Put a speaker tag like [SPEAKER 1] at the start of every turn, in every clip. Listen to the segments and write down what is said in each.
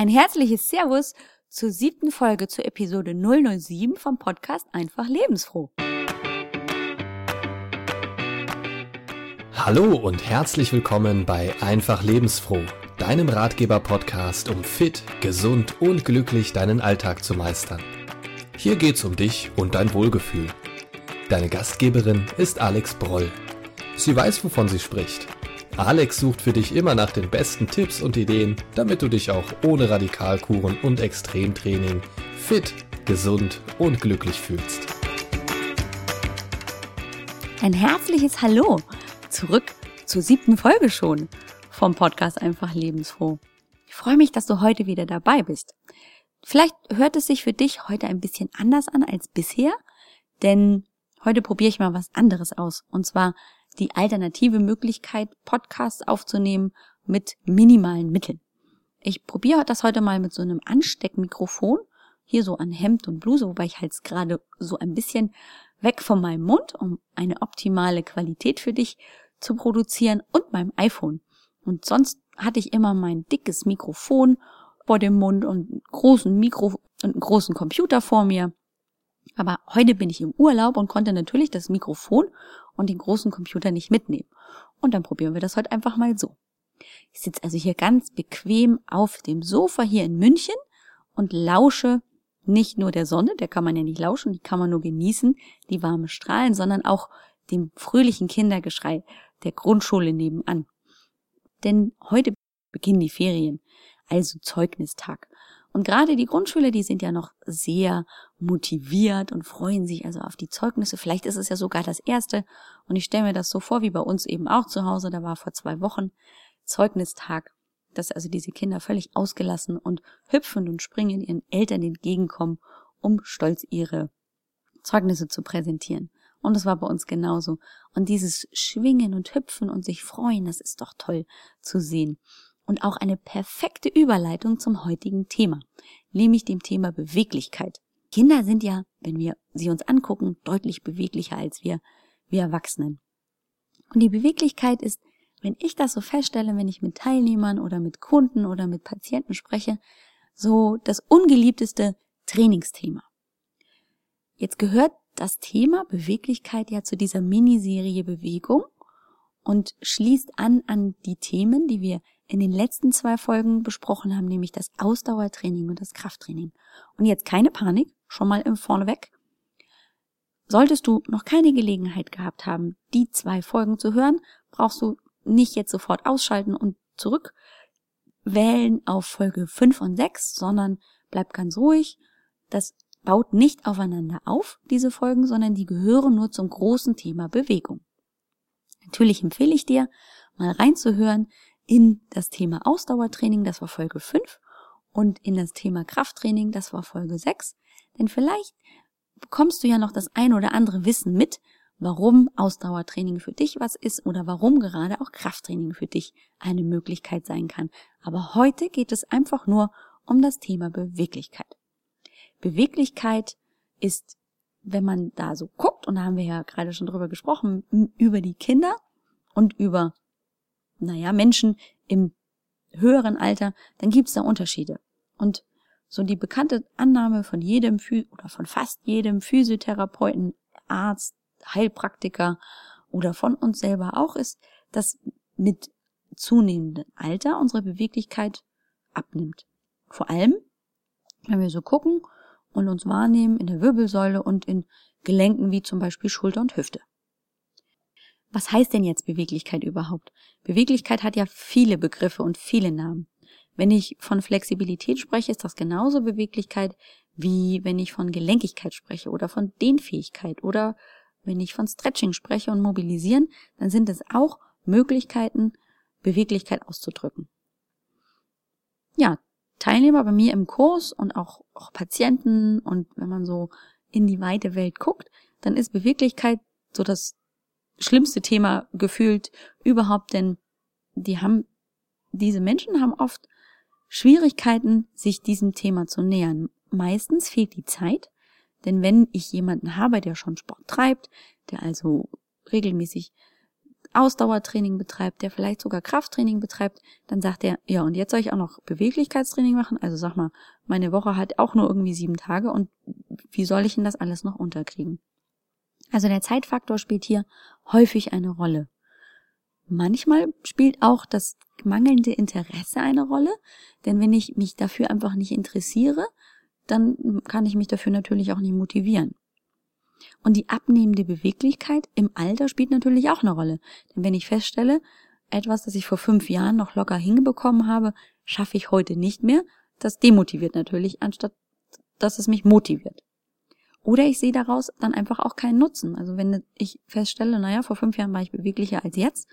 [SPEAKER 1] Ein herzliches Servus zur siebten Folge zur Episode 007 vom Podcast Einfach Lebensfroh.
[SPEAKER 2] Hallo und herzlich willkommen bei Einfach Lebensfroh, deinem Ratgeber-Podcast, um fit, gesund und glücklich deinen Alltag zu meistern. Hier geht's um dich und dein Wohlgefühl. Deine Gastgeberin ist Alex Broll. Sie weiß, wovon sie spricht Alex sucht für dich immer nach den besten Tipps und Ideen, damit du dich auch ohne Radikalkuren und Extremtraining fit, gesund und glücklich fühlst.
[SPEAKER 1] Ein herzliches Hallo zurück zur siebten Folge schon vom Podcast Einfach Lebensfroh. Ich freue mich, dass du heute wieder dabei bist. Vielleicht hört es sich für dich heute ein bisschen anders an als bisher, denn heute probiere ich mal was anderes aus. Und zwar die alternative Möglichkeit, Podcasts aufzunehmen mit minimalen Mitteln. Ich probiere das heute mal mit so einem Ansteckmikrofon, hier so an Hemd und Bluse, wobei ich halt gerade so ein bisschen weg von meinem Mund, um eine optimale Qualität für dich zu produzieren und meinem iPhone. Und sonst hatte ich immer mein dickes Mikrofon vor dem Mund und einen großen Mikro und einen großen Computer vor mir. Aber heute bin ich im Urlaub und konnte natürlich das Mikrofon und den großen Computer nicht mitnehmen. Und dann probieren wir das heute einfach mal so. Ich sitze also hier ganz bequem auf dem Sofa hier in München und lausche nicht nur der Sonne, der kann man ja nicht lauschen, die kann man nur genießen, die warme Strahlen, sondern auch dem fröhlichen Kindergeschrei der Grundschule nebenan. Denn heute beginnen die Ferien, also Zeugnistag. Und gerade die Grundschüler, die sind ja noch sehr motiviert und freuen sich also auf die Zeugnisse. Vielleicht ist es ja sogar das erste. Und ich stelle mir das so vor, wie bei uns eben auch zu Hause. Da war vor zwei Wochen Zeugnistag, dass also diese Kinder völlig ausgelassen und hüpfend und springend ihren Eltern entgegenkommen, um stolz ihre Zeugnisse zu präsentieren. Und es war bei uns genauso. Und dieses Schwingen und Hüpfen und sich freuen, das ist doch toll zu sehen und auch eine perfekte Überleitung zum heutigen Thema, nämlich dem Thema Beweglichkeit. Kinder sind ja, wenn wir sie uns angucken, deutlich beweglicher als wir, wir Erwachsenen. Und die Beweglichkeit ist, wenn ich das so feststelle, wenn ich mit Teilnehmern oder mit Kunden oder mit Patienten spreche, so das ungeliebteste Trainingsthema. Jetzt gehört das Thema Beweglichkeit ja zu dieser Miniserie Bewegung und schließt an an die Themen, die wir in den letzten zwei Folgen besprochen haben, nämlich das Ausdauertraining und das Krafttraining. Und jetzt keine Panik, schon mal im Vorneweg. Solltest du noch keine Gelegenheit gehabt haben, die zwei Folgen zu hören, brauchst du nicht jetzt sofort ausschalten und zurück wählen auf Folge 5 und 6, sondern bleib ganz ruhig. Das baut nicht aufeinander auf, diese Folgen, sondern die gehören nur zum großen Thema Bewegung. Natürlich empfehle ich dir, mal reinzuhören, in das Thema Ausdauertraining, das war Folge 5, und in das Thema Krafttraining, das war Folge 6. Denn vielleicht bekommst du ja noch das ein oder andere Wissen mit, warum Ausdauertraining für dich was ist oder warum gerade auch Krafttraining für dich eine Möglichkeit sein kann. Aber heute geht es einfach nur um das Thema Beweglichkeit. Beweglichkeit ist, wenn man da so guckt, und da haben wir ja gerade schon drüber gesprochen, über die Kinder und über naja, Menschen im höheren Alter, dann gibt's da Unterschiede. Und so die bekannte Annahme von jedem oder von fast jedem Physiotherapeuten, Arzt, Heilpraktiker oder von uns selber auch ist, dass mit zunehmendem Alter unsere Beweglichkeit abnimmt. Vor allem, wenn wir so gucken und uns wahrnehmen in der Wirbelsäule und in Gelenken wie zum Beispiel Schulter und Hüfte. Was heißt denn jetzt Beweglichkeit überhaupt? Beweglichkeit hat ja viele Begriffe und viele Namen. Wenn ich von Flexibilität spreche, ist das genauso Beweglichkeit, wie wenn ich von Gelenkigkeit spreche oder von Dehnfähigkeit oder wenn ich von Stretching spreche und Mobilisieren, dann sind es auch Möglichkeiten, Beweglichkeit auszudrücken. Teilnehmer bei mir im Kurs und auch, auch Patienten. Und wenn man so in die weite Welt guckt, dann ist Beweglichkeit so das schlimmste Thema gefühlt überhaupt, denn die haben, diese Menschen haben oft Schwierigkeiten, sich diesem Thema zu nähern. Meistens fehlt die Zeit, denn wenn ich jemanden habe, der schon Sport treibt, der also regelmäßig Ausdauertraining betreibt, der vielleicht sogar Krafttraining betreibt, dann sagt er, ja, und jetzt soll ich auch noch Beweglichkeitstraining machen. Also sag mal, meine Woche hat auch nur irgendwie sieben Tage und wie soll ich denn das alles noch unterkriegen? Also der Zeitfaktor spielt hier häufig eine Rolle. Manchmal spielt auch das mangelnde Interesse eine Rolle, denn wenn ich mich dafür einfach nicht interessiere, dann kann ich mich dafür natürlich auch nicht motivieren. Und die abnehmende Beweglichkeit im Alter spielt natürlich auch eine Rolle. Denn wenn ich feststelle, etwas, das ich vor fünf Jahren noch locker hingebekommen habe, schaffe ich heute nicht mehr, das demotiviert natürlich, anstatt dass es mich motiviert. Oder ich sehe daraus dann einfach auch keinen Nutzen. Also wenn ich feststelle, naja, vor fünf Jahren war ich beweglicher als jetzt,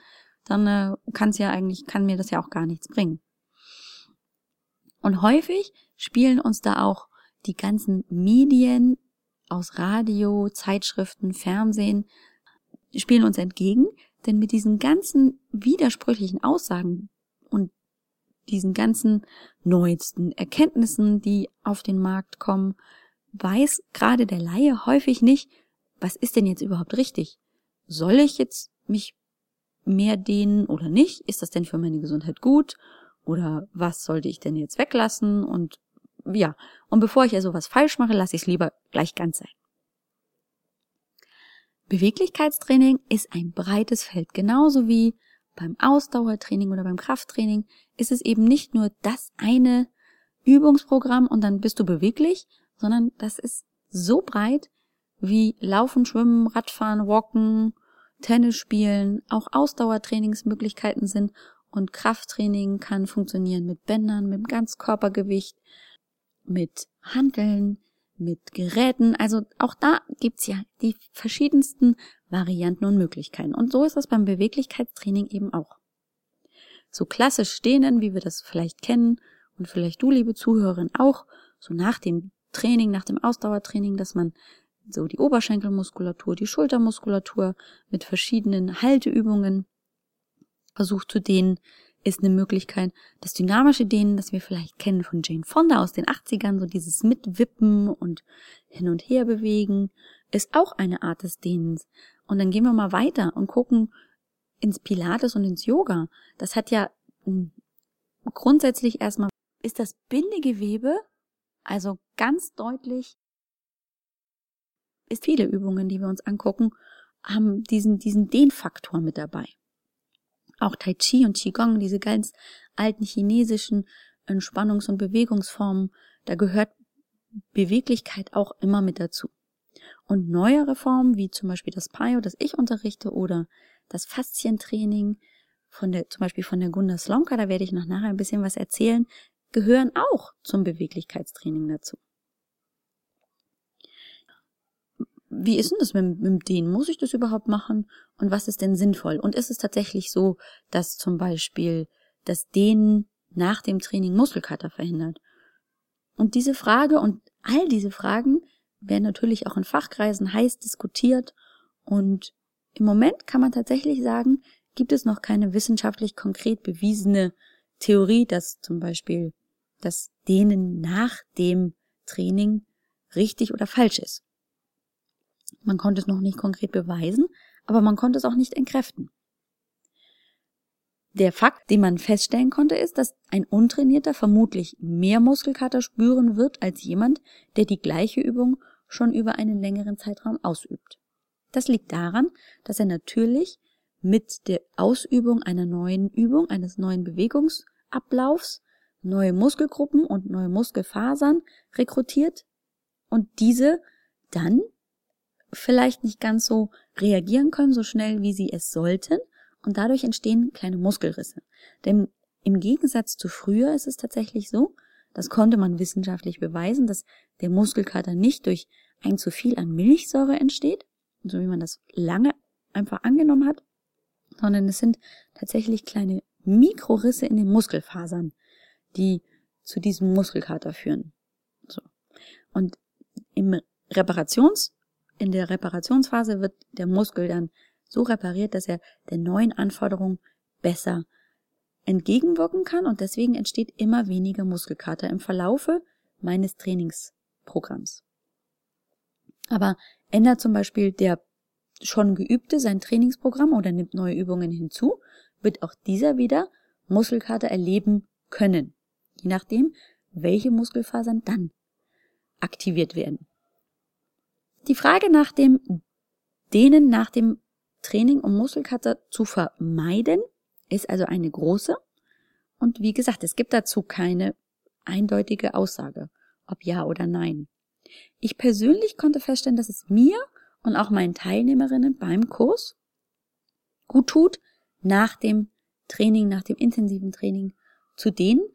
[SPEAKER 1] dann äh, kann es ja eigentlich, kann mir das ja auch gar nichts bringen. Und häufig spielen uns da auch die ganzen Medien aus Radio, Zeitschriften, Fernsehen, spielen uns entgegen, denn mit diesen ganzen widersprüchlichen Aussagen und diesen ganzen neuesten Erkenntnissen, die auf den Markt kommen, weiß gerade der Laie häufig nicht, was ist denn jetzt überhaupt richtig? Soll ich jetzt mich mehr dehnen oder nicht? Ist das denn für meine Gesundheit gut? Oder was sollte ich denn jetzt weglassen? Und ja, und bevor ich ja sowas falsch mache, lasse ich es lieber gleich ganz sein. Beweglichkeitstraining ist ein breites Feld, genauso wie beim Ausdauertraining oder beim Krafttraining ist es eben nicht nur das eine Übungsprogramm und dann bist du beweglich, sondern das ist so breit wie Laufen, Schwimmen, Radfahren, Walken, Tennis spielen, auch Ausdauertrainingsmöglichkeiten sind und Krafttraining kann funktionieren mit Bändern, mit Ganzkörpergewicht, mit Handeln, mit Geräten. Also auch da gibt's ja die verschiedensten Varianten und Möglichkeiten. Und so ist das beim Beweglichkeitstraining eben auch. So klassisch stehenden, wie wir das vielleicht kennen und vielleicht du, liebe Zuhörerin, auch, so nach dem Training, nach dem Ausdauertraining, dass man so die Oberschenkelmuskulatur, die Schultermuskulatur mit verschiedenen Halteübungen versucht zu dehnen, ist eine Möglichkeit. Das dynamische Dehnen, das wir vielleicht kennen von Jane Fonda aus den 80ern, so dieses Mitwippen und hin und her bewegen, ist auch eine Art des Dehnens. Und dann gehen wir mal weiter und gucken ins Pilates und ins Yoga. Das hat ja hm, grundsätzlich erstmal, ist das Bindegewebe also ganz deutlich ist viele Übungen, die wir uns angucken, haben diesen, diesen Dehnfaktor mit dabei. Auch Tai Chi und Qigong, diese ganz alten chinesischen Entspannungs- und Bewegungsformen, da gehört Beweglichkeit auch immer mit dazu. Und neuere Formen, wie zum Beispiel das Pio, das ich unterrichte, oder das Faszientraining von der, zum Beispiel von der Gunda Slomka, da werde ich noch nachher ein bisschen was erzählen, gehören auch zum Beweglichkeitstraining dazu. Wie ist denn das mit, mit denen? Muss ich das überhaupt machen? Und was ist denn sinnvoll? Und ist es tatsächlich so, dass zum Beispiel das Dehnen nach dem Training Muskelkater verhindert? Und diese Frage und all diese Fragen werden natürlich auch in Fachkreisen heiß diskutiert und im Moment kann man tatsächlich sagen, gibt es noch keine wissenschaftlich konkret bewiesene Theorie, dass zum Beispiel das Dehnen nach dem Training richtig oder falsch ist. Man konnte es noch nicht konkret beweisen, aber man konnte es auch nicht entkräften. Der Fakt, den man feststellen konnte, ist, dass ein Untrainierter vermutlich mehr Muskelkater spüren wird als jemand, der die gleiche Übung schon über einen längeren Zeitraum ausübt. Das liegt daran, dass er natürlich mit der Ausübung einer neuen Übung, eines neuen Bewegungsablaufs, neue Muskelgruppen und neue Muskelfasern rekrutiert und diese dann vielleicht nicht ganz so reagieren können, so schnell wie sie es sollten. Und dadurch entstehen kleine Muskelrisse. Denn im Gegensatz zu früher ist es tatsächlich so, das konnte man wissenschaftlich beweisen, dass der Muskelkater nicht durch ein zu viel an Milchsäure entsteht, so wie man das lange einfach angenommen hat, sondern es sind tatsächlich kleine Mikrorisse in den Muskelfasern, die zu diesem Muskelkater führen. So. Und im Reparations in der Reparationsphase wird der Muskel dann so repariert, dass er den neuen Anforderungen besser entgegenwirken kann und deswegen entsteht immer weniger Muskelkater im Verlaufe meines Trainingsprogramms. Aber ändert zum Beispiel der schon Geübte sein Trainingsprogramm oder nimmt neue Übungen hinzu, wird auch dieser wieder Muskelkater erleben können. Je nachdem, welche Muskelfasern dann aktiviert werden. Die Frage nach dem Dehnen nach dem Training, um Muskelkater zu vermeiden, ist also eine große. Und wie gesagt, es gibt dazu keine eindeutige Aussage, ob ja oder nein. Ich persönlich konnte feststellen, dass es mir und auch meinen Teilnehmerinnen beim Kurs gut tut, nach dem Training, nach dem intensiven Training zu dehnen.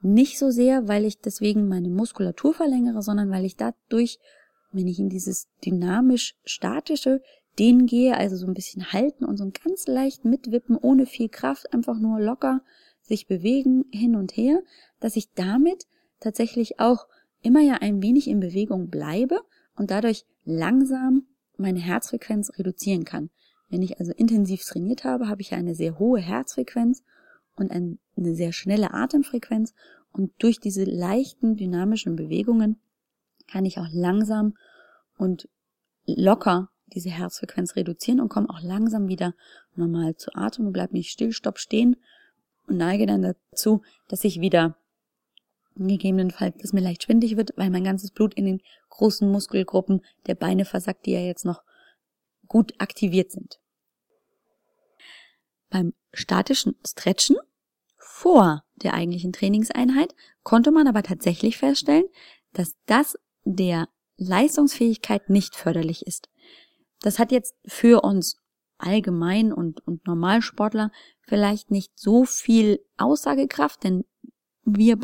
[SPEAKER 1] Nicht so sehr, weil ich deswegen meine Muskulatur verlängere, sondern weil ich dadurch, wenn ich in dieses dynamisch statische Dehnen gehe, also so ein bisschen halten und so ein ganz leicht mitwippen, ohne viel Kraft, einfach nur locker sich bewegen hin und her, dass ich damit tatsächlich auch immer ja ein wenig in Bewegung bleibe und dadurch langsam meine Herzfrequenz reduzieren kann. Wenn ich also intensiv trainiert habe, habe ich eine sehr hohe Herzfrequenz und eine sehr schnelle Atemfrequenz und durch diese leichten dynamischen Bewegungen kann ich auch langsam und locker diese Herzfrequenz reduzieren und komme auch langsam wieder normal zu Atem und bleib nicht still, stopp stehen und neige dann dazu, dass ich wieder gegebenenfalls, dass mir leicht schwindig wird, weil mein ganzes Blut in den großen Muskelgruppen der Beine versackt, die ja jetzt noch gut aktiviert sind. Beim statischen Stretchen vor der eigentlichen Trainingseinheit konnte man aber tatsächlich feststellen, dass das der Leistungsfähigkeit nicht förderlich ist. Das hat jetzt für uns allgemein und, und Normalsportler vielleicht nicht so viel Aussagekraft, denn wir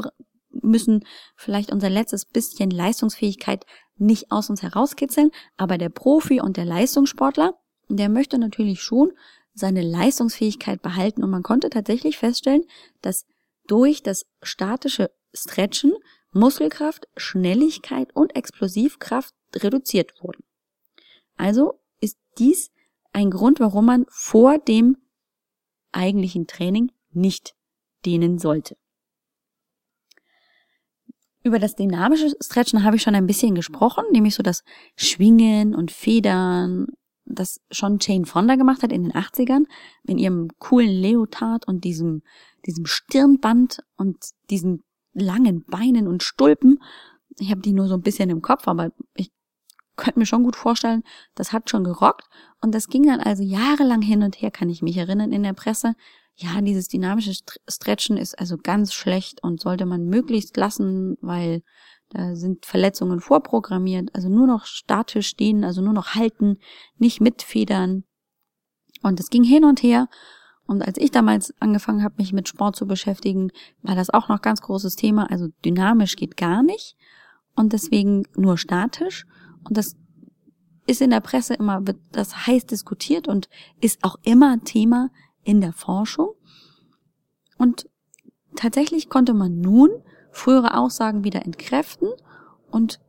[SPEAKER 1] müssen vielleicht unser letztes bisschen Leistungsfähigkeit nicht aus uns herauskitzeln, aber der Profi und der Leistungssportler, der möchte natürlich schon seine Leistungsfähigkeit behalten und man konnte tatsächlich feststellen, dass durch das statische Stretchen Muskelkraft, Schnelligkeit und Explosivkraft reduziert wurden. Also ist dies ein Grund, warum man vor dem eigentlichen Training nicht dehnen sollte. Über das dynamische Stretchen habe ich schon ein bisschen gesprochen, nämlich so das Schwingen und Federn, das schon Jane Fonda gemacht hat in den 80ern, in ihrem coolen Leotard und diesem, diesem Stirnband und diesen langen Beinen und Stulpen. Ich habe die nur so ein bisschen im Kopf, aber ich könnte mir schon gut vorstellen, das hat schon gerockt. Und das ging dann also jahrelang hin und her, kann ich mich erinnern, in der Presse ja, dieses dynamische Stretchen ist also ganz schlecht und sollte man möglichst lassen, weil da sind Verletzungen vorprogrammiert. Also nur noch statisch stehen, also nur noch halten, nicht mitfedern. Und es ging hin und her. Und als ich damals angefangen habe, mich mit Sport zu beschäftigen, war das auch noch ganz großes Thema. Also dynamisch geht gar nicht. Und deswegen nur statisch. Und das ist in der Presse immer, wird das heiß diskutiert und ist auch immer Thema in der Forschung. Und tatsächlich konnte man nun frühere Aussagen wieder entkräften und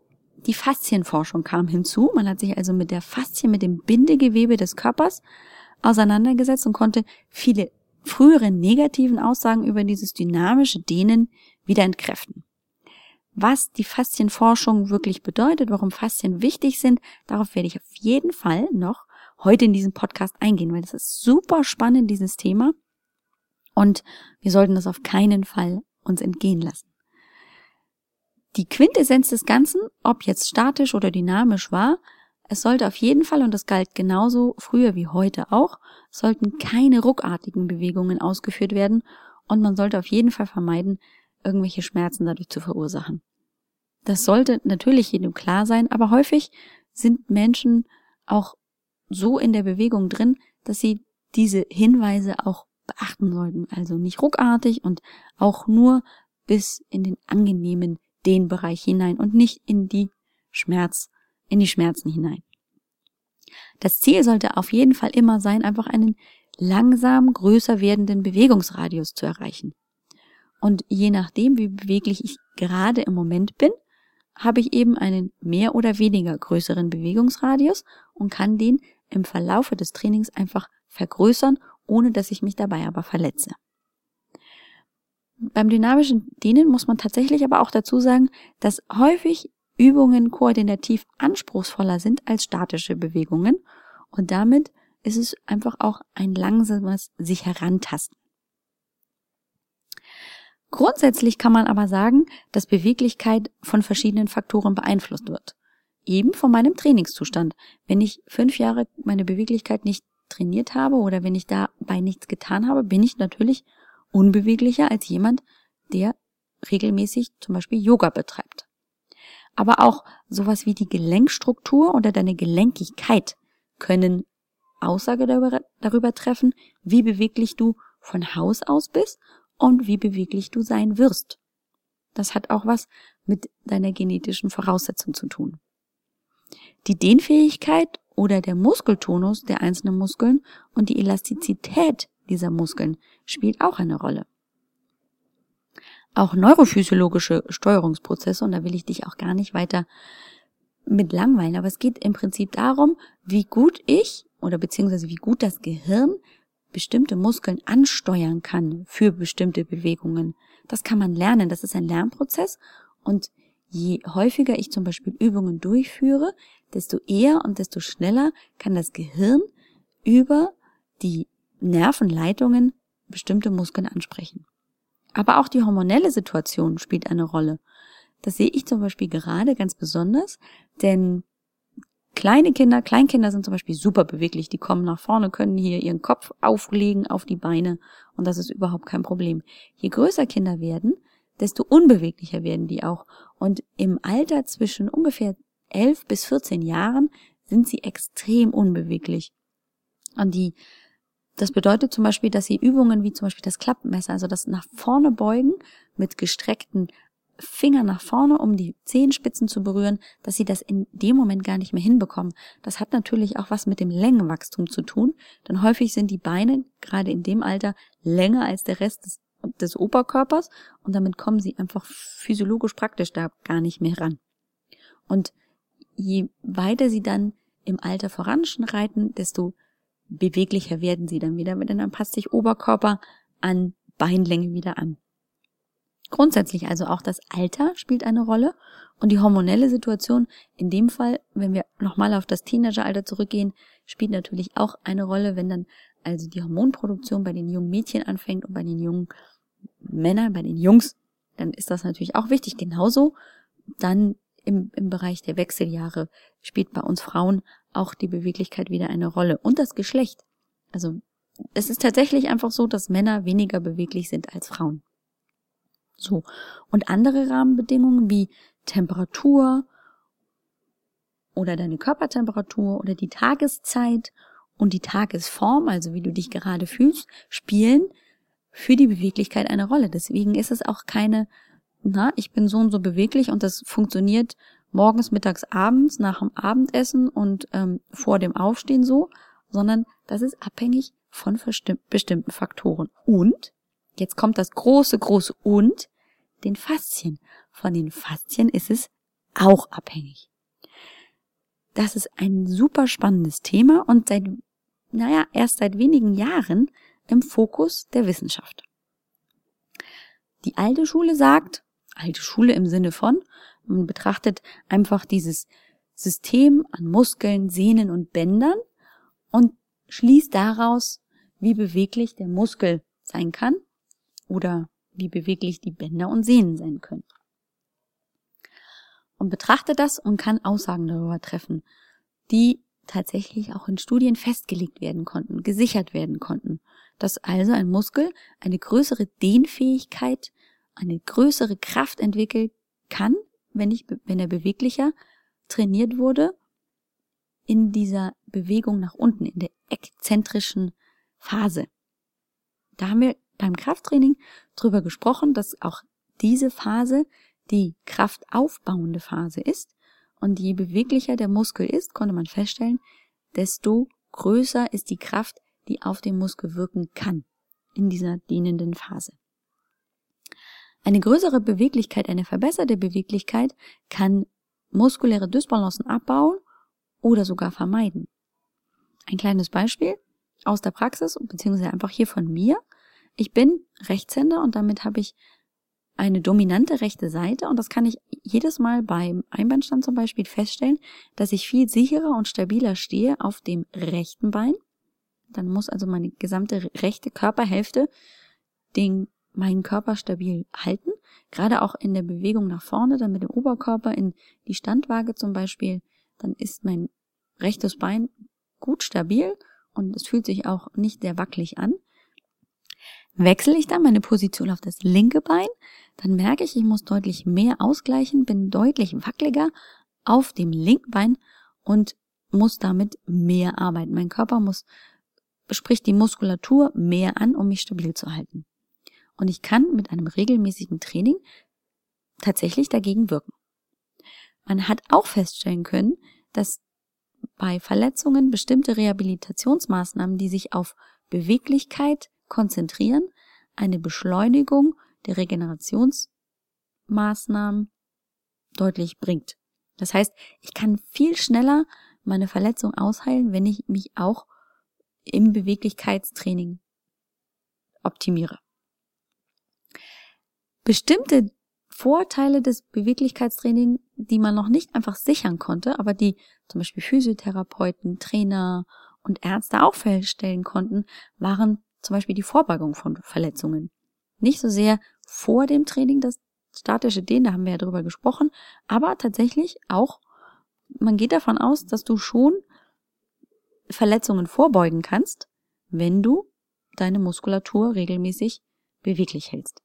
[SPEAKER 1] die Faszienforschung kam hinzu. Man hat sich also mit der Faszien, mit dem Bindegewebe des Körpers auseinandergesetzt und konnte viele frühere negativen Aussagen über dieses dynamische Dehnen wieder entkräften. Was die Faszienforschung wirklich bedeutet, warum Faszien wichtig sind, darauf werde ich auf jeden Fall noch heute in diesem Podcast eingehen, weil das ist super spannend, dieses Thema. Und wir sollten das auf keinen Fall uns entgehen lassen. Die Quintessenz des Ganzen, ob jetzt statisch oder dynamisch war, es sollte auf jeden Fall, und das galt genauso früher wie heute auch, sollten keine ruckartigen Bewegungen ausgeführt werden und man sollte auf jeden Fall vermeiden, irgendwelche Schmerzen dadurch zu verursachen. Das sollte natürlich jedem klar sein, aber häufig sind Menschen auch so in der Bewegung drin, dass sie diese Hinweise auch beachten sollten. Also nicht ruckartig und auch nur bis in den angenehmen Dehnbereich hinein und nicht in die Schmerz, in die Schmerzen hinein. Das Ziel sollte auf jeden Fall immer sein, einfach einen langsam größer werdenden Bewegungsradius zu erreichen. Und je nachdem, wie beweglich ich gerade im Moment bin, habe ich eben einen mehr oder weniger größeren Bewegungsradius und kann den im Verlaufe des Trainings einfach vergrößern, ohne dass ich mich dabei aber verletze. Beim dynamischen Dehnen muss man tatsächlich aber auch dazu sagen, dass häufig Übungen koordinativ anspruchsvoller sind als statische Bewegungen Und damit ist es einfach auch ein langsames sich herantasten. Grundsätzlich kann man aber sagen, dass Beweglichkeit von verschiedenen Faktoren beeinflusst wird. Eben von meinem Trainingszustand. Wenn ich fünf Jahre meine Beweglichkeit nicht trainiert habe oder wenn ich dabei nichts getan habe, bin ich natürlich unbeweglicher als jemand, der regelmäßig zum Beispiel Yoga betreibt. Aber auch sowas wie die Gelenkstruktur oder deine Gelenkigkeit können Aussage darüber, darüber treffen, wie beweglich du von Haus aus bist und wie beweglich du sein wirst. Das hat auch was mit deiner genetischen Voraussetzung zu tun. Die Dehnfähigkeit oder der Muskeltonus der einzelnen Muskeln und die Elastizität dieser Muskeln spielt auch eine Rolle. Auch neurophysiologische Steuerungsprozesse, und da will ich dich auch gar nicht weiter mit langweilen, aber es geht im Prinzip darum, wie gut ich oder beziehungsweise wie gut das Gehirn bestimmte Muskeln ansteuern kann für bestimmte Bewegungen. Das kann man lernen, das ist ein Lernprozess und je häufiger ich zum Beispiel Übungen durchführe, desto eher und desto schneller kann das Gehirn über die Nervenleitungen bestimmte Muskeln ansprechen. Aber auch die hormonelle Situation spielt eine Rolle. Das sehe ich zum Beispiel gerade ganz besonders, denn Kleine Kinder, Kleinkinder sind zum Beispiel super beweglich. Die kommen nach vorne, können hier ihren Kopf auflegen auf die Beine und das ist überhaupt kein Problem. Je größer Kinder werden, desto unbeweglicher werden die auch. Und im Alter zwischen ungefähr 11 bis 14 Jahren sind sie extrem unbeweglich. Und die, das bedeutet zum Beispiel, dass sie Übungen wie zum Beispiel das Klappmesser, also das nach vorne beugen mit gestreckten Finger nach vorne, um die Zehenspitzen zu berühren, dass sie das in dem Moment gar nicht mehr hinbekommen. Das hat natürlich auch was mit dem Längenwachstum zu tun, denn häufig sind die Beine gerade in dem Alter länger als der Rest des, des Oberkörpers und damit kommen sie einfach physiologisch praktisch da gar nicht mehr ran. Und je weiter sie dann im Alter voranschreiten, desto beweglicher werden sie dann wieder, denn dann passt sich Oberkörper an Beinlänge wieder an. Grundsätzlich also auch das Alter spielt eine Rolle und die hormonelle Situation, in dem Fall, wenn wir nochmal auf das Teenageralter zurückgehen, spielt natürlich auch eine Rolle, wenn dann also die Hormonproduktion bei den jungen Mädchen anfängt und bei den jungen Männern, bei den Jungs, dann ist das natürlich auch wichtig. Genauso dann im, im Bereich der Wechseljahre spielt bei uns Frauen auch die Beweglichkeit wieder eine Rolle und das Geschlecht. Also es ist tatsächlich einfach so, dass Männer weniger beweglich sind als Frauen. So. Und andere Rahmenbedingungen wie Temperatur oder deine Körpertemperatur oder die Tageszeit und die Tagesform, also wie du dich gerade fühlst, spielen für die Beweglichkeit eine Rolle. Deswegen ist es auch keine, na, ich bin so und so beweglich und das funktioniert morgens, mittags, abends, nach dem Abendessen und ähm, vor dem Aufstehen so, sondern das ist abhängig von bestimmten Faktoren. Und Jetzt kommt das große, große und den Faszien. Von den Faszien ist es auch abhängig. Das ist ein super spannendes Thema und seit, naja, erst seit wenigen Jahren im Fokus der Wissenschaft. Die alte Schule sagt, alte Schule im Sinne von, man betrachtet einfach dieses System an Muskeln, Sehnen und Bändern und schließt daraus, wie beweglich der Muskel sein kann oder wie beweglich die Bänder und Sehnen sein können. Und betrachtet das und kann Aussagen darüber treffen, die tatsächlich auch in Studien festgelegt werden konnten, gesichert werden konnten, dass also ein Muskel eine größere Dehnfähigkeit, eine größere Kraft entwickeln kann, wenn, ich, wenn er beweglicher trainiert wurde, in dieser Bewegung nach unten, in der exzentrischen Phase. Da haben wir beim Krafttraining drüber gesprochen, dass auch diese Phase die kraftaufbauende Phase ist. Und je beweglicher der Muskel ist, konnte man feststellen, desto größer ist die Kraft, die auf den Muskel wirken kann in dieser dienenden Phase. Eine größere Beweglichkeit, eine verbesserte Beweglichkeit kann muskuläre Dysbalancen abbauen oder sogar vermeiden. Ein kleines Beispiel aus der Praxis, beziehungsweise einfach hier von mir. Ich bin Rechtshänder und damit habe ich eine dominante rechte Seite und das kann ich jedes Mal beim Einbeinstand zum Beispiel feststellen, dass ich viel sicherer und stabiler stehe auf dem rechten Bein. Dann muss also meine gesamte rechte Körperhälfte den, meinen Körper stabil halten, gerade auch in der Bewegung nach vorne, dann mit dem Oberkörper in die Standwaage zum Beispiel, dann ist mein rechtes Bein gut stabil und es fühlt sich auch nicht sehr wackelig an. Wechsle ich dann meine Position auf das linke Bein, dann merke ich, ich muss deutlich mehr ausgleichen, bin deutlich wackeliger auf dem linken Bein und muss damit mehr arbeiten. Mein Körper muss, spricht die Muskulatur mehr an, um mich stabil zu halten. Und ich kann mit einem regelmäßigen Training tatsächlich dagegen wirken. Man hat auch feststellen können, dass bei Verletzungen bestimmte Rehabilitationsmaßnahmen, die sich auf Beweglichkeit konzentrieren, eine Beschleunigung der Regenerationsmaßnahmen deutlich bringt. Das heißt, ich kann viel schneller meine Verletzung ausheilen, wenn ich mich auch im Beweglichkeitstraining optimiere. Bestimmte Vorteile des Beweglichkeitstraining, die man noch nicht einfach sichern konnte, aber die zum Beispiel Physiotherapeuten, Trainer und Ärzte auch feststellen konnten, waren zum Beispiel die Vorbeugung von Verletzungen. Nicht so sehr vor dem Training das statische Dehnen, da haben wir ja drüber gesprochen, aber tatsächlich auch, man geht davon aus, dass du schon Verletzungen vorbeugen kannst, wenn du deine Muskulatur regelmäßig beweglich hältst.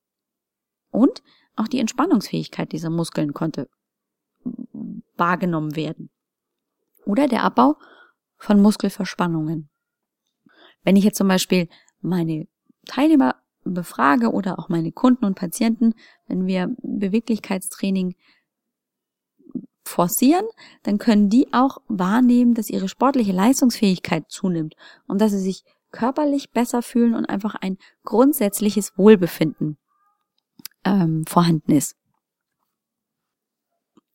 [SPEAKER 1] Und auch die Entspannungsfähigkeit dieser Muskeln konnte wahrgenommen werden. Oder der Abbau von Muskelverspannungen. Wenn ich jetzt zum Beispiel meine Teilnehmer befrage oder auch meine Kunden und Patienten, wenn wir Beweglichkeitstraining forcieren, dann können die auch wahrnehmen, dass ihre sportliche Leistungsfähigkeit zunimmt und dass sie sich körperlich besser fühlen und einfach ein grundsätzliches Wohlbefinden ähm, vorhanden ist.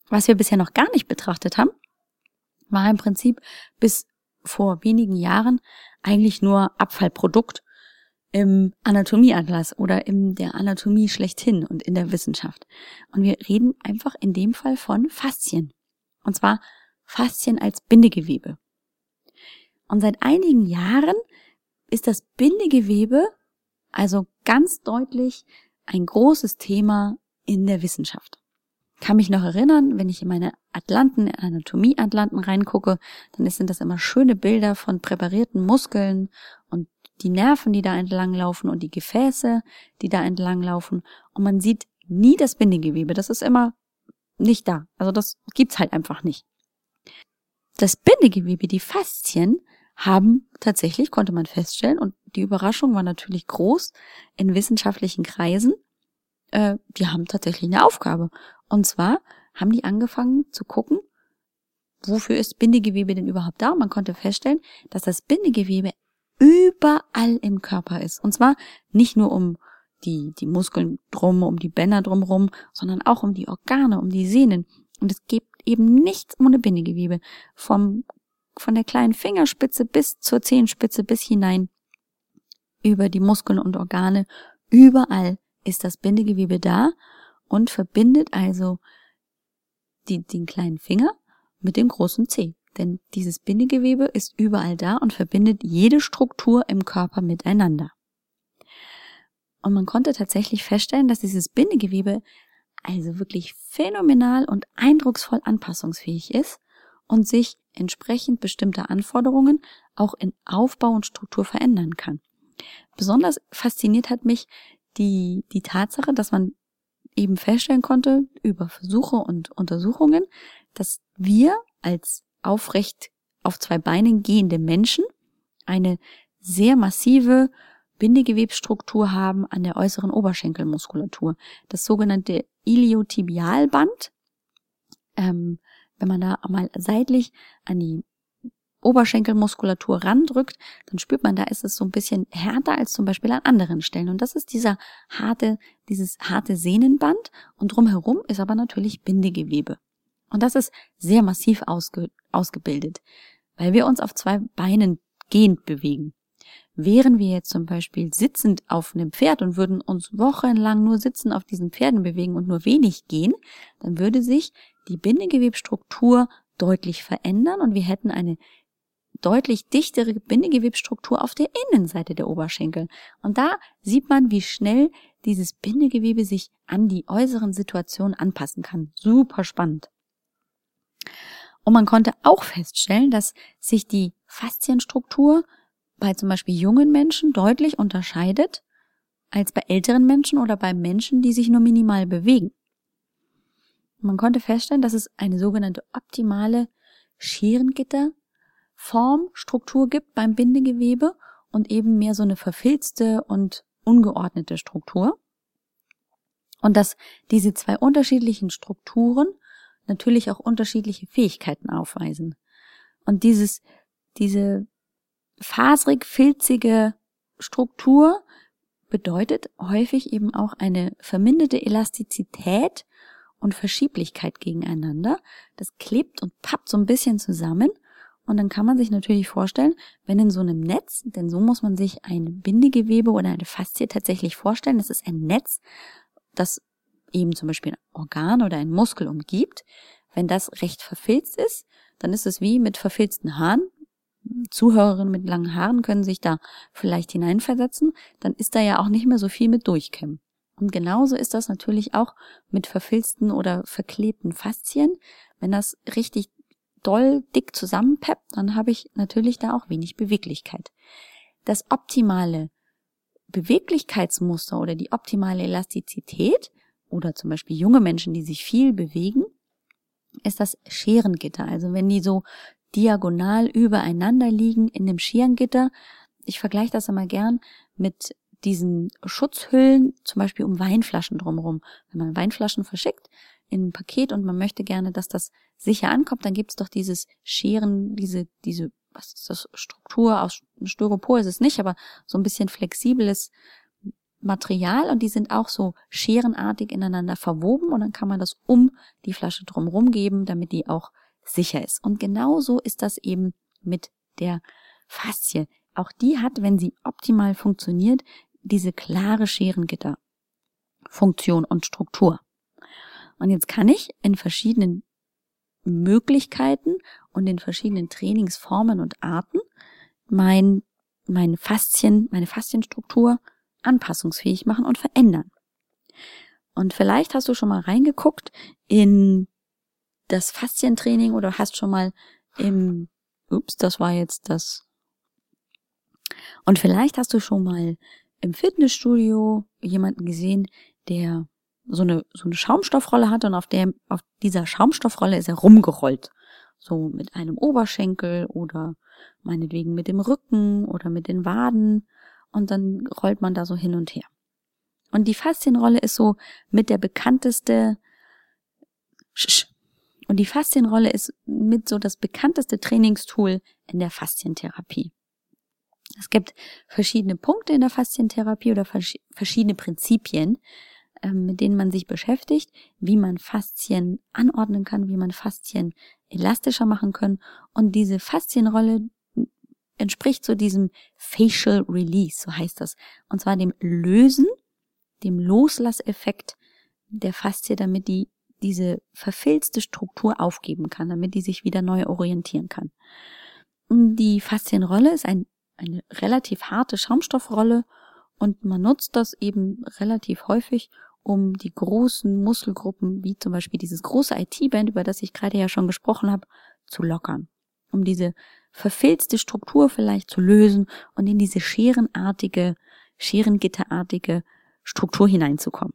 [SPEAKER 1] Was wir bisher noch gar nicht betrachtet haben, war im Prinzip bis vor wenigen Jahren eigentlich nur Abfallprodukt im Anatomieatlas oder in der Anatomie schlechthin und in der Wissenschaft. Und wir reden einfach in dem Fall von Faszien. Und zwar Faszien als Bindegewebe. Und seit einigen Jahren ist das Bindegewebe also ganz deutlich ein großes Thema in der Wissenschaft. Kann mich noch erinnern, wenn ich in meine Atlanten, Anatomie-Atlanten reingucke, dann sind das immer schöne Bilder von präparierten Muskeln und die Nerven, die da entlanglaufen und die Gefäße, die da entlanglaufen. Und man sieht nie das Bindegewebe. Das ist immer nicht da. Also das gibt's halt einfach nicht. Das Bindegewebe, die Faszien, haben tatsächlich, konnte man feststellen, und die Überraschung war natürlich groß in wissenschaftlichen Kreisen, äh, die haben tatsächlich eine Aufgabe. Und zwar haben die angefangen zu gucken, wofür ist Bindegewebe denn überhaupt da? Und man konnte feststellen, dass das Bindegewebe überall im Körper ist. Und zwar nicht nur um die, die Muskeln drum, um die Bänder drumherum, sondern auch um die Organe, um die Sehnen. Und es gibt eben nichts ohne Bindegewebe. Vom von der kleinen Fingerspitze bis zur Zehenspitze bis hinein über die Muskeln und Organe. Überall ist das Bindegewebe da und verbindet also die, den kleinen Finger mit dem großen Zeh. Denn dieses Bindegewebe ist überall da und verbindet jede Struktur im Körper miteinander. Und man konnte tatsächlich feststellen, dass dieses Bindegewebe also wirklich phänomenal und eindrucksvoll anpassungsfähig ist und sich entsprechend bestimmter Anforderungen auch in Aufbau und Struktur verändern kann. Besonders fasziniert hat mich die, die Tatsache, dass man eben feststellen konnte über Versuche und Untersuchungen, dass wir als aufrecht auf zwei Beinen gehende Menschen eine sehr massive Bindegewebsstruktur haben an der äußeren Oberschenkelmuskulatur. Das sogenannte Iliotibialband ähm, wenn man da mal seitlich an die Oberschenkelmuskulatur randrückt, dann spürt man, da ist es so ein bisschen härter als zum Beispiel an anderen Stellen. Und das ist dieser harte, dieses harte Sehnenband und drumherum ist aber natürlich Bindegewebe. Und das ist sehr massiv ausge, ausgebildet, weil wir uns auf zwei Beinen gehend bewegen. wären wir jetzt zum Beispiel sitzend auf einem Pferd und würden uns wochenlang nur sitzen auf diesen Pferden bewegen und nur wenig gehen, dann würde sich die Bindegewebstruktur deutlich verändern und wir hätten eine deutlich dichtere Bindegewebstruktur auf der Innenseite der Oberschenkel. Und da sieht man, wie schnell dieses Bindegewebe sich an die äußeren Situationen anpassen kann. Super spannend. Und man konnte auch feststellen, dass sich die Faszienstruktur bei zum Beispiel jungen Menschen deutlich unterscheidet als bei älteren Menschen oder bei Menschen, die sich nur minimal bewegen. Man konnte feststellen, dass es eine sogenannte optimale Scherengitterform, Struktur gibt beim Bindegewebe und eben mehr so eine verfilzte und ungeordnete Struktur. Und dass diese zwei unterschiedlichen Strukturen natürlich auch unterschiedliche Fähigkeiten aufweisen. Und dieses, diese faserig filzige Struktur bedeutet häufig eben auch eine verminderte Elastizität und Verschieblichkeit gegeneinander. Das klebt und pappt so ein bisschen zusammen. Und dann kann man sich natürlich vorstellen, wenn in so einem Netz, denn so muss man sich ein Bindegewebe oder eine Faszie tatsächlich vorstellen, das ist ein Netz, das eben zum Beispiel ein Organ oder ein Muskel umgibt. Wenn das recht verfilzt ist, dann ist es wie mit verfilzten Haaren. Zuhörerinnen mit langen Haaren können sich da vielleicht hineinversetzen, dann ist da ja auch nicht mehr so viel mit Durchkämmen. Und genauso ist das natürlich auch mit verfilzten oder verklebten Faszien. Wenn das richtig doll dick zusammenpeppt, dann habe ich natürlich da auch wenig Beweglichkeit. Das optimale Beweglichkeitsmuster oder die optimale Elastizität oder zum Beispiel junge Menschen, die sich viel bewegen, ist das Scherengitter. Also wenn die so diagonal übereinander liegen in dem Scherengitter, ich vergleiche das immer gern mit diesen Schutzhüllen, zum Beispiel um Weinflaschen drumherum. Wenn man Weinflaschen verschickt in ein Paket und man möchte gerne, dass das sicher ankommt, dann gibt es doch dieses Scheren, diese, diese, was ist das, Struktur aus Styropor ist es nicht, aber so ein bisschen flexibles Material und die sind auch so scherenartig ineinander verwoben und dann kann man das um die Flasche drumherum geben, damit die auch sicher ist. Und genauso ist das eben mit der Faszie. Auch die hat, wenn sie optimal funktioniert, diese klare Scherengitterfunktion und Struktur. Und jetzt kann ich in verschiedenen Möglichkeiten und in verschiedenen Trainingsformen und Arten mein, mein Faszien, meine Faszienstruktur anpassungsfähig machen und verändern. Und vielleicht hast du schon mal reingeguckt in das Faszientraining oder hast schon mal im, ups, das war jetzt das. Und vielleicht hast du schon mal im Fitnessstudio jemanden gesehen, der so eine, so eine Schaumstoffrolle hat und auf der, auf dieser Schaumstoffrolle ist er rumgerollt. So mit einem Oberschenkel oder meinetwegen mit dem Rücken oder mit den Waden und dann rollt man da so hin und her. Und die Faszienrolle ist so mit der bekannteste, und die Faszienrolle ist mit so das bekannteste Trainingstool in der Faszientherapie. Es gibt verschiedene Punkte in der Faszientherapie oder verschiedene Prinzipien, ähm, mit denen man sich beschäftigt, wie man Faszien anordnen kann, wie man Faszien elastischer machen kann. Und diese Faszienrolle entspricht so diesem Facial Release, so heißt das. Und zwar dem Lösen, dem Loslasseffekt der Faszie, damit die diese verfilzte Struktur aufgeben kann, damit die sich wieder neu orientieren kann. Die Faszienrolle ist ein eine relativ harte Schaumstoffrolle und man nutzt das eben relativ häufig, um die großen Muskelgruppen, wie zum Beispiel dieses große IT-Band, über das ich gerade ja schon gesprochen habe, zu lockern. Um diese verfilzte Struktur vielleicht zu lösen und in diese scherenartige, scherengitterartige Struktur hineinzukommen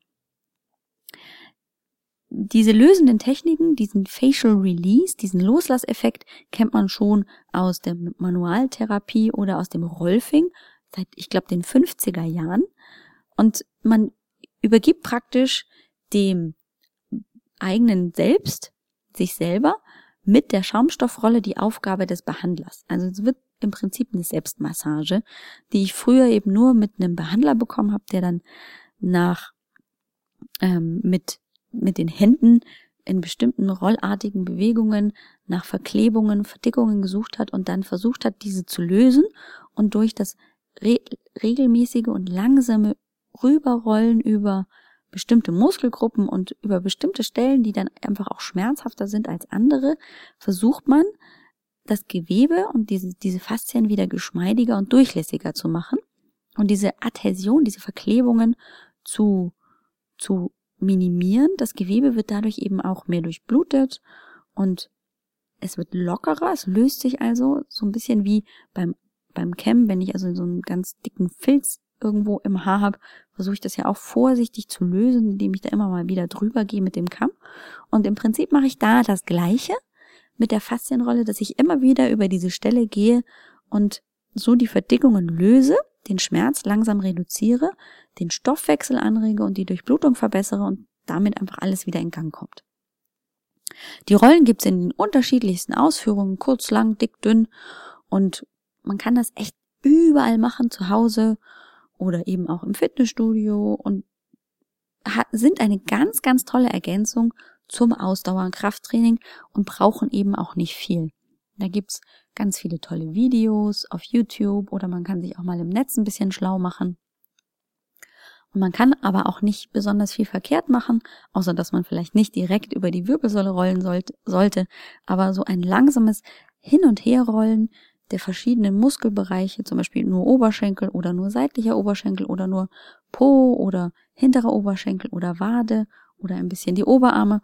[SPEAKER 1] diese lösenden Techniken, diesen Facial Release, diesen Loslasseffekt kennt man schon aus der Manualtherapie oder aus dem Rolfing seit, ich glaube, den 50er Jahren. Und man übergibt praktisch dem eigenen Selbst, sich selber, mit der Schaumstoffrolle die Aufgabe des Behandlers. Also es wird im Prinzip eine Selbstmassage, die ich früher eben nur mit einem Behandler bekommen habe, der dann nach ähm, mit mit den Händen in bestimmten rollartigen Bewegungen nach Verklebungen, Verdickungen gesucht hat und dann versucht hat, diese zu lösen und durch das re regelmäßige und langsame Rüberrollen über bestimmte Muskelgruppen und über bestimmte Stellen, die dann einfach auch schmerzhafter sind als andere, versucht man, das Gewebe und diese, diese Faszien wieder geschmeidiger und durchlässiger zu machen und diese Adhäsion, diese Verklebungen zu, zu minimieren. Das Gewebe wird dadurch eben auch mehr durchblutet und es wird lockerer, es löst sich also so ein bisschen wie beim, beim Cam, wenn ich also so einen ganz dicken Filz irgendwo im Haar habe, versuche ich das ja auch vorsichtig zu lösen, indem ich da immer mal wieder drüber gehe mit dem Kamm. Und im Prinzip mache ich da das Gleiche mit der Faszienrolle, dass ich immer wieder über diese Stelle gehe und so die Verdickungen löse, den Schmerz langsam reduziere, den Stoffwechsel anrege und die Durchblutung verbessere und damit einfach alles wieder in Gang kommt. Die Rollen gibt's in den unterschiedlichsten Ausführungen, kurz, lang, dick, dünn und man kann das echt überall machen, zu Hause oder eben auch im Fitnessstudio und sind eine ganz, ganz tolle Ergänzung zum Ausdauer- und Krafttraining und brauchen eben auch nicht viel. Da gibt's ganz viele tolle Videos auf YouTube oder man kann sich auch mal im Netz ein bisschen schlau machen. Und man kann aber auch nicht besonders viel verkehrt machen, außer dass man vielleicht nicht direkt über die Wirbelsäule rollen sollte, aber so ein langsames Hin- und Herrollen der verschiedenen Muskelbereiche, zum Beispiel nur Oberschenkel oder nur seitlicher Oberschenkel oder nur Po oder hinterer Oberschenkel oder Wade oder ein bisschen die Oberarme,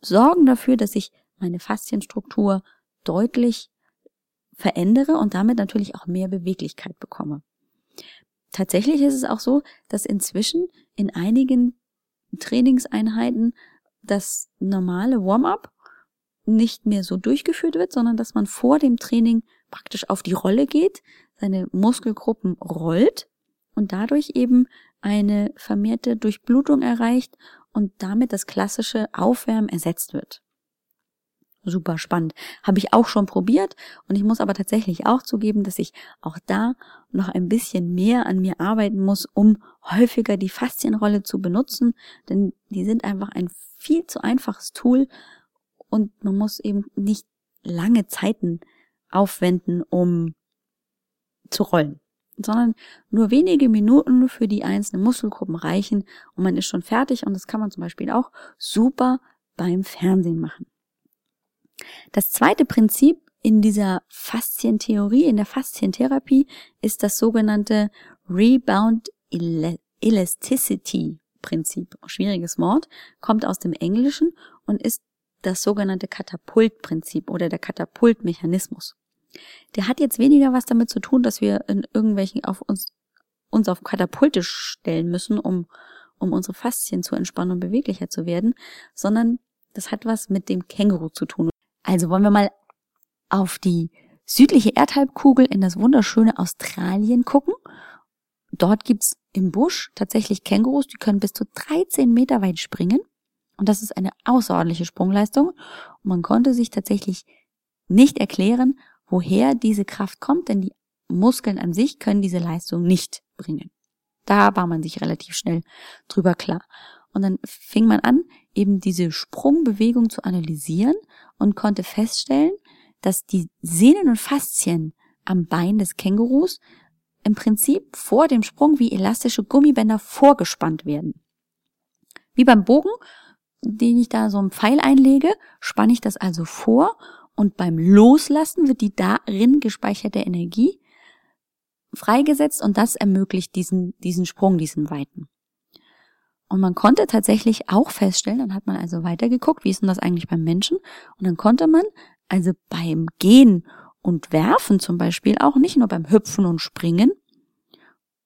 [SPEAKER 1] sorgen dafür, dass ich meine Faszienstruktur deutlich verändere und damit natürlich auch mehr Beweglichkeit bekomme. Tatsächlich ist es auch so, dass inzwischen in einigen Trainingseinheiten das normale Warm-up nicht mehr so durchgeführt wird, sondern dass man vor dem Training praktisch auf die Rolle geht, seine Muskelgruppen rollt und dadurch eben eine vermehrte Durchblutung erreicht und damit das klassische Aufwärmen ersetzt wird. Super spannend. Habe ich auch schon probiert und ich muss aber tatsächlich auch zugeben, dass ich auch da noch ein bisschen mehr an mir arbeiten muss, um häufiger die Faszienrolle zu benutzen, denn die sind einfach ein viel zu einfaches Tool und man muss eben nicht lange Zeiten aufwenden, um zu rollen, sondern nur wenige Minuten für die einzelnen Muskelgruppen reichen und man ist schon fertig und das kann man zum Beispiel auch super beim Fernsehen machen. Das zweite Prinzip in dieser Faszientheorie, in der Faszientherapie, ist das sogenannte Rebound Elasticity Prinzip. Schwieriges Wort, kommt aus dem Englischen und ist das sogenannte Katapultprinzip oder der Katapultmechanismus. Der hat jetzt weniger was damit zu tun, dass wir in irgendwelchen auf uns, uns auf Katapulte stellen müssen, um, um unsere Faszien zu entspannen und beweglicher zu werden, sondern das hat was mit dem Känguru zu tun. Also wollen wir mal auf die südliche Erdhalbkugel in das wunderschöne Australien gucken. Dort gibt's im Busch tatsächlich Kängurus, die können bis zu 13 Meter weit springen. Und das ist eine außerordentliche Sprungleistung. Und man konnte sich tatsächlich nicht erklären, woher diese Kraft kommt, denn die Muskeln an sich können diese Leistung nicht bringen. Da war man sich relativ schnell drüber klar. Und dann fing man an, eben diese Sprungbewegung zu analysieren und konnte feststellen, dass die Sehnen und Faszien am Bein des Kängurus im Prinzip vor dem Sprung wie elastische Gummibänder vorgespannt werden. Wie beim Bogen, den ich da so einen Pfeil einlege, spanne ich das also vor und beim Loslassen wird die darin gespeicherte Energie freigesetzt und das ermöglicht diesen, diesen Sprung, diesen weiten. Und man konnte tatsächlich auch feststellen, dann hat man also weitergeguckt, wie ist denn das eigentlich beim Menschen? Und dann konnte man also beim Gehen und Werfen zum Beispiel auch nicht nur beim Hüpfen und Springen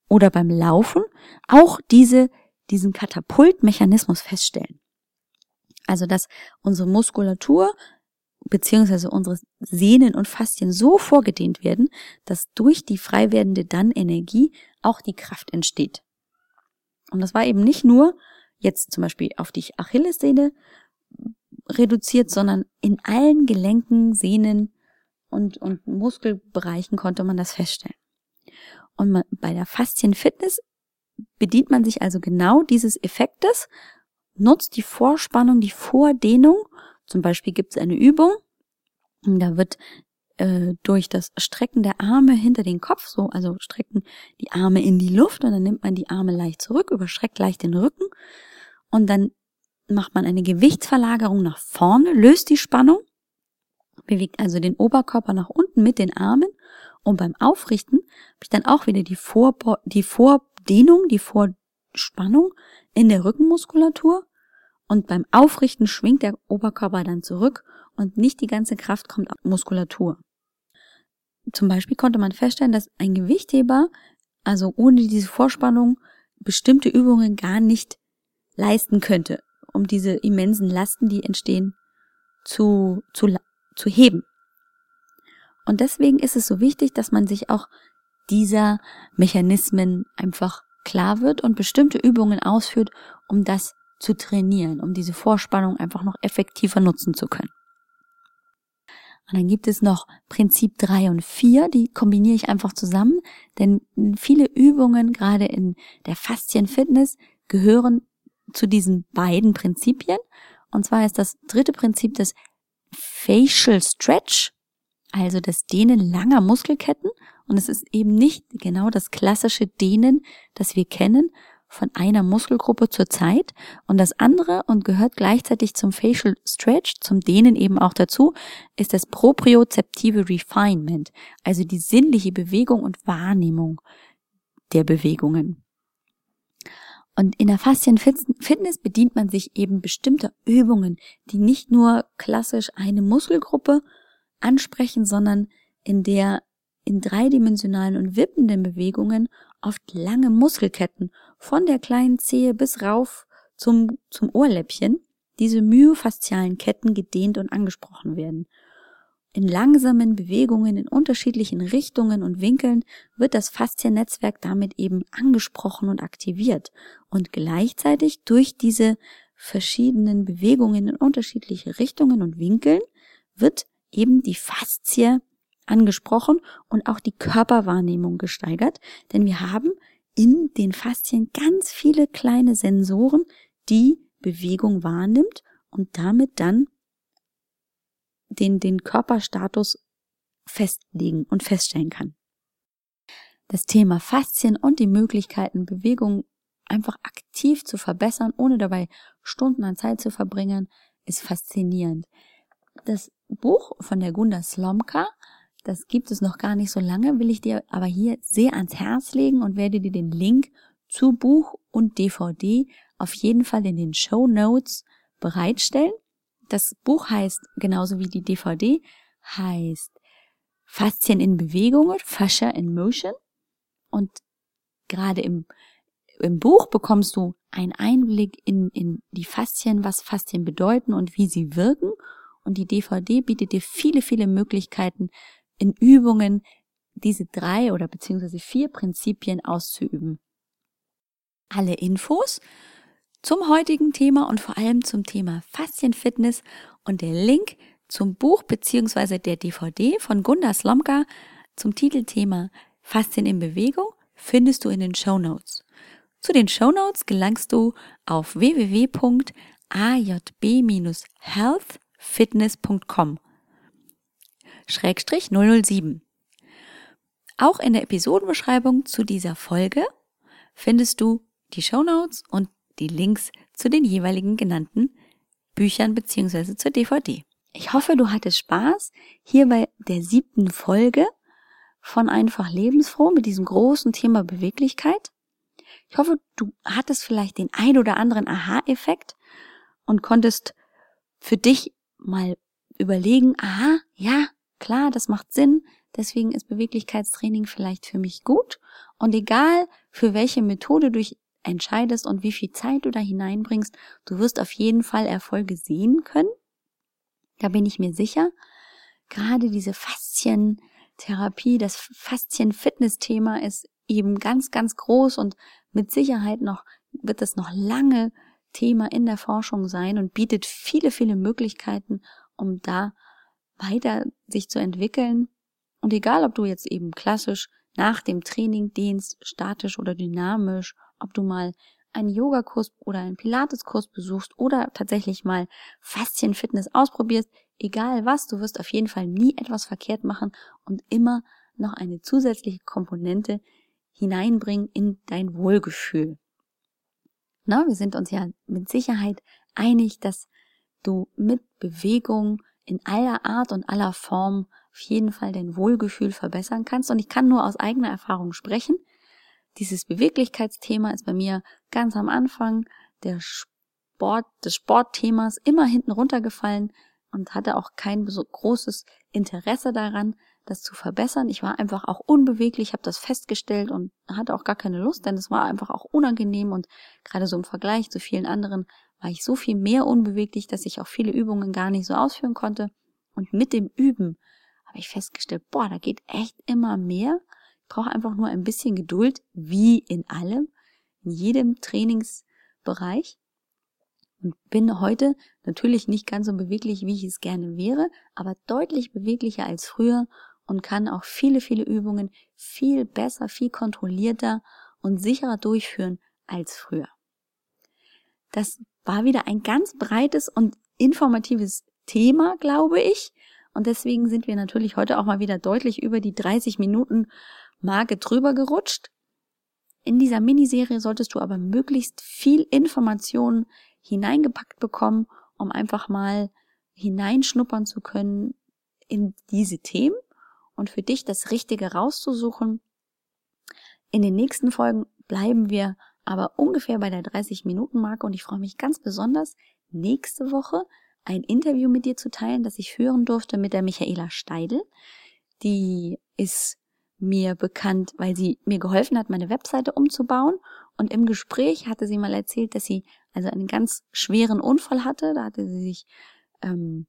[SPEAKER 1] oder beim Laufen auch diese, diesen Katapultmechanismus feststellen. Also, dass unsere Muskulatur beziehungsweise unsere Sehnen und Faszien so vorgedehnt werden, dass durch die frei werdende dann Energie auch die Kraft entsteht. Und das war eben nicht nur jetzt zum Beispiel auf die Achillessehne reduziert, sondern in allen Gelenken, Sehnen und, und Muskelbereichen konnte man das feststellen. Und man, bei der Faszienfitness bedient man sich also genau dieses Effektes, nutzt die Vorspannung, die Vordehnung zum Beispiel gibt es eine Übung, da wird äh, durch das Strecken der Arme hinter den Kopf, so, also strecken die Arme in die Luft und dann nimmt man die Arme leicht zurück, überstreckt leicht den Rücken und dann macht man eine Gewichtsverlagerung nach vorne, löst die Spannung, bewegt also den Oberkörper nach unten mit den Armen und beim Aufrichten habe ich dann auch wieder die, Vor die Vordehnung, die Vorspannung in der Rückenmuskulatur und beim Aufrichten schwingt der Oberkörper dann zurück und nicht die ganze Kraft kommt auf Muskulatur. Zum Beispiel konnte man feststellen, dass ein Gewichtheber, also ohne diese Vorspannung, bestimmte Übungen gar nicht leisten könnte, um diese immensen Lasten, die entstehen, zu, zu, zu heben. Und deswegen ist es so wichtig, dass man sich auch dieser Mechanismen einfach klar wird und bestimmte Übungen ausführt, um das zu trainieren, um diese Vorspannung einfach noch effektiver nutzen zu können. Und dann gibt es noch Prinzip drei und vier, die kombiniere ich einfach zusammen, denn viele Übungen, gerade in der Faszienfitness, gehören zu diesen beiden Prinzipien. Und zwar ist das dritte Prinzip das Facial Stretch, also das Dehnen langer Muskelketten. Und es ist eben nicht genau das klassische Dehnen, das wir kennen, von einer Muskelgruppe zur Zeit und das andere und gehört gleichzeitig zum Facial Stretch, zum Dehnen eben auch dazu, ist das propriozeptive Refinement, also die sinnliche Bewegung und Wahrnehmung der Bewegungen. Und in der Faszienfitness bedient man sich eben bestimmter Übungen, die nicht nur klassisch eine Muskelgruppe ansprechen, sondern in der in dreidimensionalen und wippenden Bewegungen oft lange Muskelketten von der kleinen Zehe bis rauf zum, zum Ohrläppchen, diese myofaszialen Ketten gedehnt und angesprochen werden. In langsamen Bewegungen in unterschiedlichen Richtungen und Winkeln wird das Fasziennetzwerk damit eben angesprochen und aktiviert und gleichzeitig durch diese verschiedenen Bewegungen in unterschiedliche Richtungen und Winkeln wird eben die Faszie angesprochen und auch die Körperwahrnehmung gesteigert, denn wir haben in den Faszien ganz viele kleine Sensoren, die Bewegung wahrnimmt und damit dann den, den Körperstatus festlegen und feststellen kann. Das Thema Faszien und die Möglichkeiten, Bewegung einfach aktiv zu verbessern, ohne dabei Stunden an Zeit zu verbringen, ist faszinierend. Das Buch von der Gunda Slomka das gibt es noch gar nicht so lange, will ich dir aber hier sehr ans Herz legen und werde dir den Link zu Buch und DVD auf jeden Fall in den Show Notes bereitstellen. Das Buch heißt, genauso wie die DVD, heißt Faszien in Bewegungen, Fascia in Motion. Und gerade im, im Buch bekommst du einen Einblick in, in die Faszien, was Faszien bedeuten und wie sie wirken. Und die DVD bietet dir viele, viele Möglichkeiten, in Übungen diese drei oder beziehungsweise vier Prinzipien auszuüben. Alle Infos zum heutigen Thema und vor allem zum Thema Faszienfitness und der Link zum Buch beziehungsweise der DVD von Gunda Slomka zum Titelthema Faszien in Bewegung findest du in den Show Notes. Zu den Show Notes gelangst du auf www.ajb-healthfitness.com Schrägstrich 007. Auch in der Episodenbeschreibung zu dieser Folge findest du die Show Notes und die Links zu den jeweiligen genannten Büchern beziehungsweise zur DVD. Ich hoffe, du hattest Spaß hier bei der siebten Folge von Einfach Lebensfroh mit diesem großen Thema Beweglichkeit. Ich hoffe, du hattest vielleicht den ein oder anderen Aha-Effekt und konntest für dich mal überlegen, aha, ja, Klar, das macht Sinn, deswegen ist Beweglichkeitstraining vielleicht für mich gut. Und egal, für welche Methode du entscheidest und wie viel Zeit du da hineinbringst, du wirst auf jeden Fall Erfolge sehen können. Da bin ich mir sicher. Gerade diese Faszientherapie, das Faszien-Fitness-Thema ist eben ganz, ganz groß und mit Sicherheit noch, wird das noch lange Thema in der Forschung sein und bietet viele, viele Möglichkeiten, um da weiter sich zu entwickeln. Und egal, ob du jetzt eben klassisch nach dem Training dehnst, statisch oder dynamisch, ob du mal einen Yogakurs oder einen Pilateskurs besuchst oder tatsächlich mal Faszienfitness ausprobierst, egal was, du wirst auf jeden Fall nie etwas verkehrt machen und immer noch eine zusätzliche Komponente hineinbringen in dein Wohlgefühl. Na, wir sind uns ja mit Sicherheit einig, dass du mit Bewegung in aller Art und aller Form auf jeden Fall dein Wohlgefühl verbessern kannst. Und ich kann nur aus eigener Erfahrung sprechen. Dieses Beweglichkeitsthema ist bei mir ganz am Anfang der Sport, des Sportthemas immer hinten runtergefallen und hatte auch kein so großes Interesse daran, das zu verbessern. Ich war einfach auch unbeweglich, habe das festgestellt und hatte auch gar keine Lust, denn es war einfach auch unangenehm und gerade so im Vergleich zu vielen anderen war ich so viel mehr unbeweglich, dass ich auch viele Übungen gar nicht so ausführen konnte. Und mit dem Üben habe ich festgestellt, boah, da geht echt immer mehr. Ich brauche einfach nur ein bisschen Geduld, wie in allem, in jedem Trainingsbereich. Und bin heute natürlich nicht ganz so beweglich, wie ich es gerne wäre, aber deutlich beweglicher als früher und kann auch viele, viele Übungen viel besser, viel kontrollierter und sicherer durchführen als früher. Das war wieder ein ganz breites und informatives Thema, glaube ich. Und deswegen sind wir natürlich heute auch mal wieder deutlich über die 30 Minuten Marke drüber gerutscht. In dieser Miniserie solltest du aber möglichst viel Informationen hineingepackt bekommen, um einfach mal hineinschnuppern zu können in diese Themen und für dich das Richtige rauszusuchen. In den nächsten Folgen bleiben wir aber ungefähr bei der 30-Minuten-Marke und ich freue mich ganz besonders, nächste Woche ein Interview mit dir zu teilen, das ich führen durfte mit der Michaela Steidel. Die ist mir bekannt, weil sie mir geholfen hat, meine Webseite umzubauen. Und im Gespräch hatte sie mal erzählt, dass sie also einen ganz schweren Unfall hatte. Da hatte sie sich ähm,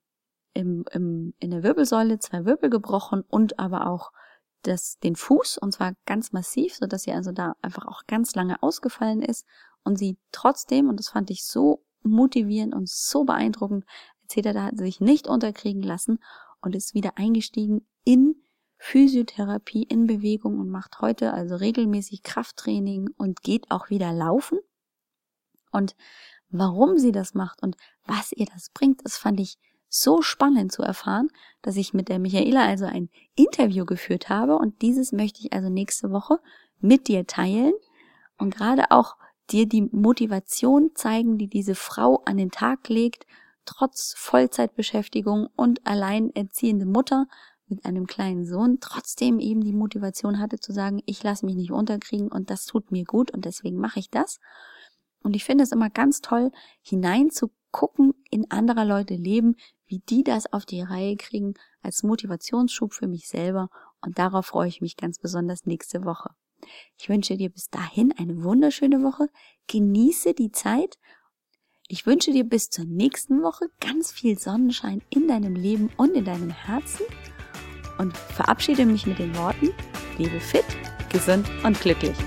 [SPEAKER 1] im, im, in der Wirbelsäule zwei Wirbel gebrochen und aber auch das, den Fuß und zwar ganz massiv, so dass sie also da einfach auch ganz lange ausgefallen ist und sie trotzdem, und das fand ich so motivierend und so beeindruckend, erzählt er, da hat sie sich nicht unterkriegen lassen und ist wieder eingestiegen in Physiotherapie, in Bewegung und macht heute also regelmäßig Krafttraining und geht auch wieder laufen. Und warum sie das macht und was ihr das bringt, das fand ich so spannend zu erfahren, dass ich mit der Michaela also ein Interview geführt habe und dieses möchte ich also nächste Woche mit dir teilen und gerade auch dir die Motivation zeigen, die diese Frau an den Tag legt, trotz Vollzeitbeschäftigung und alleinerziehende Mutter mit einem kleinen Sohn, trotzdem eben die Motivation hatte zu sagen, ich lasse mich nicht unterkriegen und das tut mir gut und deswegen mache ich das. Und ich finde es immer ganz toll, hineinzugucken in anderer Leute Leben, wie die das auf die Reihe kriegen, als Motivationsschub für mich selber. Und darauf freue ich mich ganz besonders nächste Woche. Ich wünsche dir bis dahin eine wunderschöne Woche. Genieße die Zeit. Ich wünsche dir bis zur nächsten Woche ganz viel Sonnenschein in deinem Leben und in deinem Herzen und verabschiede mich mit den Worten, lebe fit, gesund und glücklich.